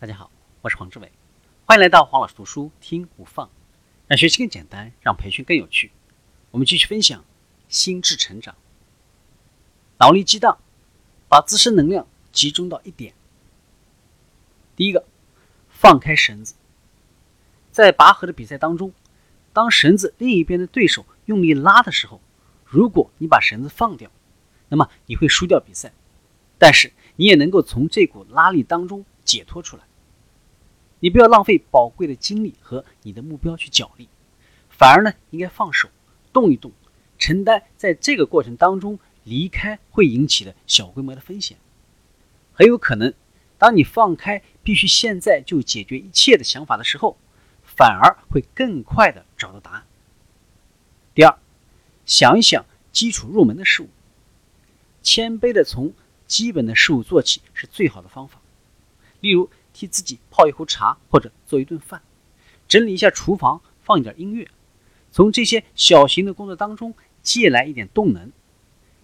大家好，我是黄志伟，欢迎来到黄老师读书听无放，让学习更简单，让培训更有趣。我们继续分享心智成长，脑力激荡，把自身能量集中到一点。第一个，放开绳子。在拔河的比赛当中，当绳子另一边的对手用力拉的时候，如果你把绳子放掉，那么你会输掉比赛，但是你也能够从这股拉力当中解脱出来。你不要浪费宝贵的精力和你的目标去角力，反而呢，应该放手，动一动，承担在这个过程当中离开会引起的小规模的风险。很有可能，当你放开必须现在就解决一切的想法的时候，反而会更快的找到答案。第二，想一想基础入门的事物，谦卑的从基本的事物做起是最好的方法。例如。替自己泡一壶茶，或者做一顿饭，整理一下厨房，放一点音乐，从这些小型的工作当中借来一点动能。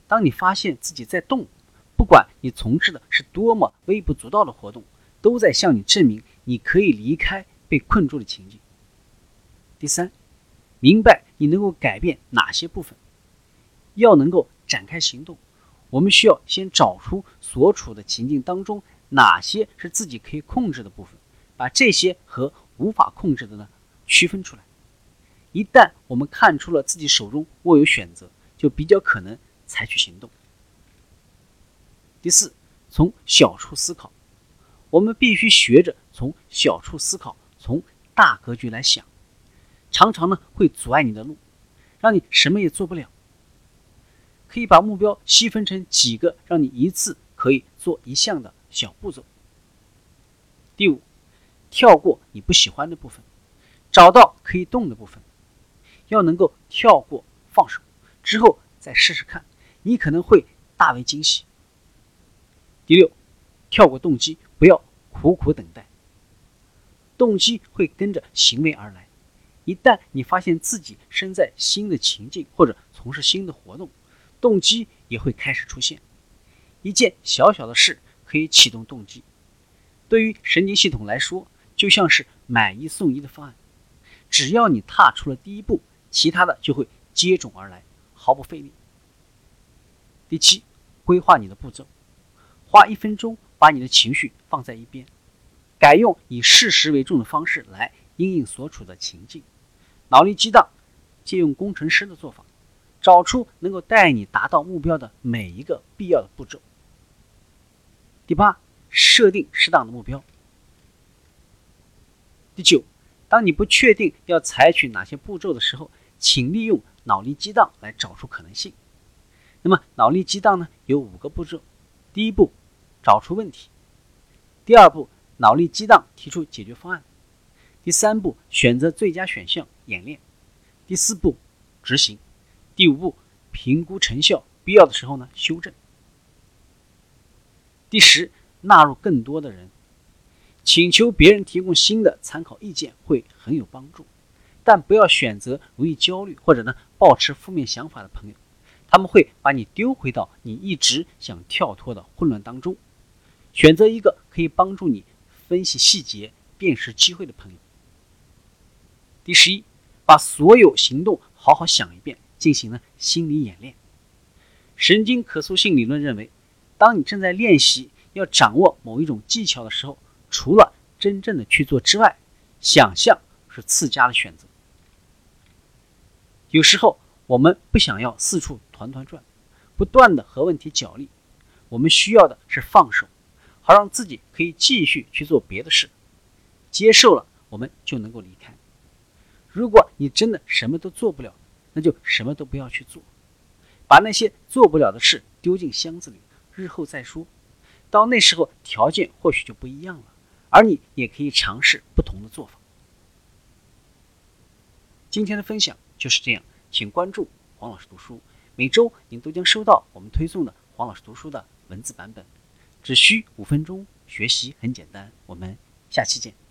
当你发现自己在动，不管你从事的是多么微不足道的活动，都在向你证明你可以离开被困住的情境。第三，明白你能够改变哪些部分，要能够展开行动，我们需要先找出所处的情境当中。哪些是自己可以控制的部分，把这些和无法控制的呢区分出来。一旦我们看出了自己手中握有选择，就比较可能采取行动。第四，从小处思考，我们必须学着从小处思考，从大格局来想，常常呢会阻碍你的路，让你什么也做不了。可以把目标细分成几个，让你一次可以做一项的。小步骤。第五，跳过你不喜欢的部分，找到可以动的部分，要能够跳过放手之后再试试看，你可能会大为惊喜。第六，跳过动机，不要苦苦等待，动机会跟着行为而来。一旦你发现自己身在新的情境或者从事新的活动，动机也会开始出现。一件小小的事。可以启动动机，对于神经系统来说，就像是买一送一的方案。只要你踏出了第一步，其他的就会接踵而来，毫不费力。第七，规划你的步骤，花一分钟把你的情绪放在一边，改用以事实为重的方式来应应所处的情境。脑力激荡，借用工程师的做法，找出能够带你达到目标的每一个必要的步骤。第八，设定适当的目标。第九，当你不确定要采取哪些步骤的时候，请利用脑力激荡来找出可能性。那么，脑力激荡呢有五个步骤：第一步，找出问题；第二步，脑力激荡提出解决方案；第三步，选择最佳选项演练；第四步，执行；第五步，评估成效，必要的时候呢修正。第十，纳入更多的人，请求别人提供新的参考意见会很有帮助，但不要选择容易焦虑或者呢抱持负面想法的朋友，他们会把你丢回到你一直想跳脱的混乱当中。选择一个可以帮助你分析细节、辨识机会的朋友。第十一，把所有行动好好想一遍，进行了心理演练。神经可塑性理论认为。当你正在练习要掌握某一种技巧的时候，除了真正的去做之外，想象是次佳的选择。有时候我们不想要四处团团转，不断的和问题角力，我们需要的是放手，好让自己可以继续去做别的事。接受了，我们就能够离开。如果你真的什么都做不了，那就什么都不要去做，把那些做不了的事丢进箱子里。日后再说，到那时候条件或许就不一样了，而你也可以尝试不同的做法。今天的分享就是这样，请关注黄老师读书，每周您都将收到我们推送的黄老师读书的文字版本，只需五分钟，学习很简单。我们下期见。